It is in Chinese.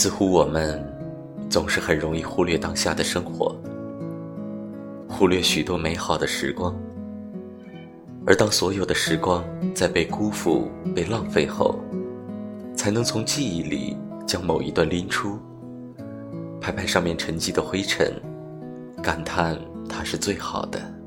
似乎我们总是很容易忽略当下的生活忽略许多美好的时光。而当所有的时光在被辜负被浪费后才能从记忆里将某一段拎出拍拍上面沉积的灰尘感叹它是最好的。